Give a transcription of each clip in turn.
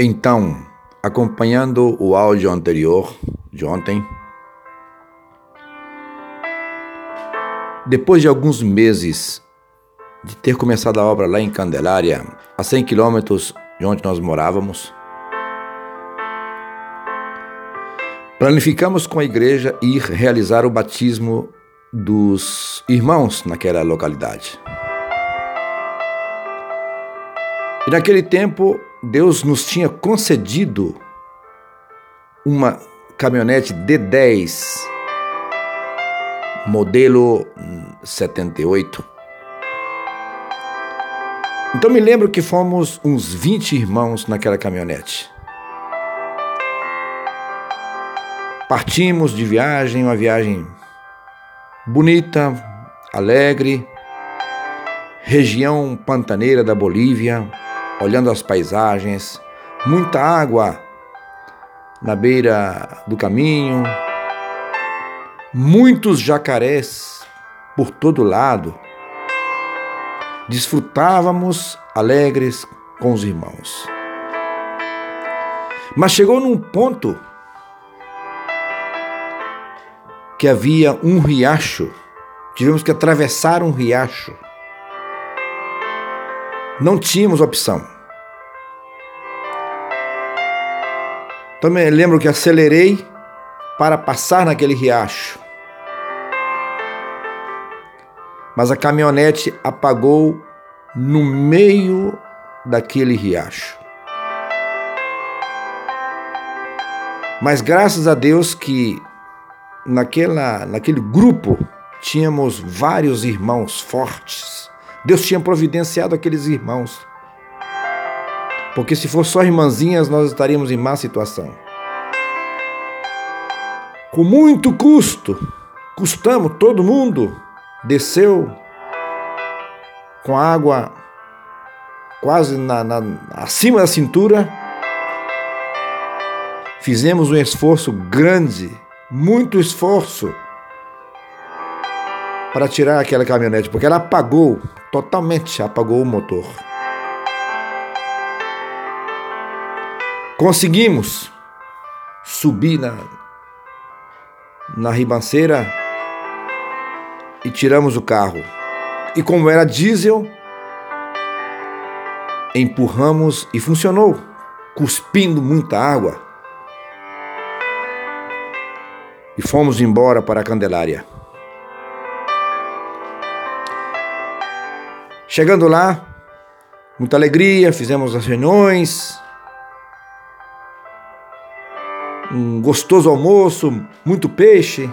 Então, acompanhando o áudio anterior de ontem, depois de alguns meses de ter começado a obra lá em Candelária, a 100 quilômetros de onde nós morávamos, planificamos com a igreja ir realizar o batismo dos irmãos naquela localidade. E naquele tempo, Deus nos tinha concedido uma caminhonete D10, modelo 78. Então me lembro que fomos uns 20 irmãos naquela caminhonete. Partimos de viagem, uma viagem bonita, alegre, região pantaneira da Bolívia, olhando as paisagens, muita água na beira do caminho, muitos jacarés por todo lado. Desfrutávamos alegres com os irmãos. Mas chegou num ponto que havia um riacho. Tivemos que atravessar um riacho. Não tínhamos opção. Também lembro que acelerei para passar naquele riacho. Mas a caminhonete apagou no meio daquele riacho. Mas graças a Deus que naquela, naquele grupo tínhamos vários irmãos fortes. Deus tinha providenciado aqueles irmãos. Porque se fosse só irmãzinhas, nós estaríamos em má situação. Com muito custo, custamos, todo mundo desceu com água quase na, na, acima da cintura. Fizemos um esforço grande muito esforço para tirar aquela caminhonete, porque ela apagou, totalmente apagou o motor. Conseguimos subir na, na ribanceira e tiramos o carro. E como era diesel, empurramos e funcionou, cuspindo muita água. e fomos embora para a Candelária. Chegando lá, muita alegria, fizemos as reuniões, um gostoso almoço, muito peixe,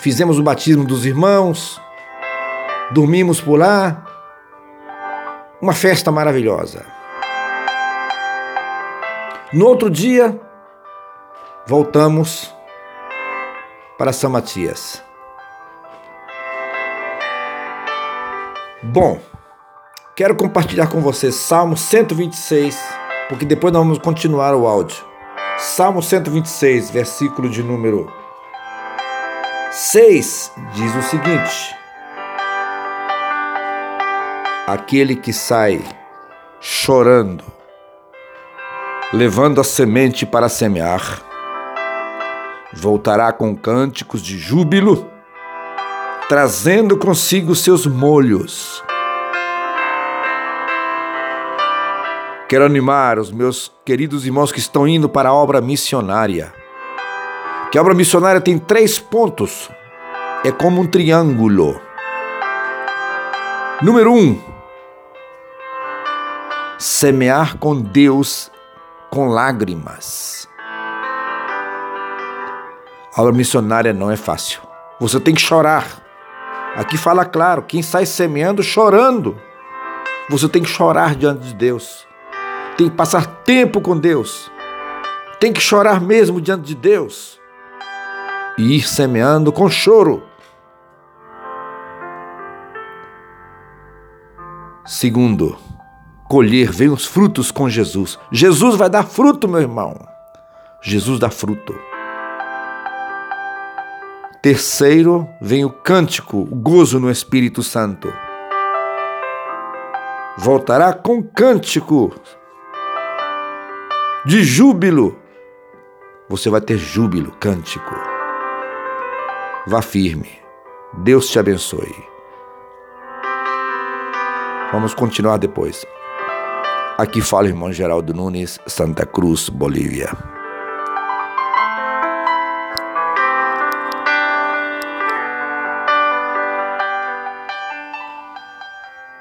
fizemos o batismo dos irmãos, dormimos por lá, uma festa maravilhosa. No outro dia, voltamos para São Matias. Bom, quero compartilhar com vocês Salmo 126, porque depois nós vamos continuar o áudio. Salmo 126, versículo de número 6 diz o seguinte: Aquele que sai chorando, levando a semente para semear, voltará com cânticos de júbilo, trazendo consigo seus molhos. Quero animar os meus queridos irmãos que estão indo para a obra missionária. Que a obra missionária tem três pontos. É como um triângulo. Número um, semear com Deus com lágrimas. A obra missionária não é fácil. Você tem que chorar. Aqui fala claro: quem sai semeando, chorando. Você tem que chorar diante de Deus. Tem que passar tempo com Deus. Tem que chorar mesmo diante de Deus. E ir semeando com choro. Segundo, colher vem os frutos com Jesus. Jesus vai dar fruto, meu irmão. Jesus dá fruto. Terceiro, vem o cântico, o gozo no Espírito Santo. Voltará com cântico. de júbilo, você vai ter júbilo, cântico. Vá firme. Deus te abençoe. Vamos continuar depois. Aqui fala o irmão Geraldo Nunes, Santa Cruz, Bolívia.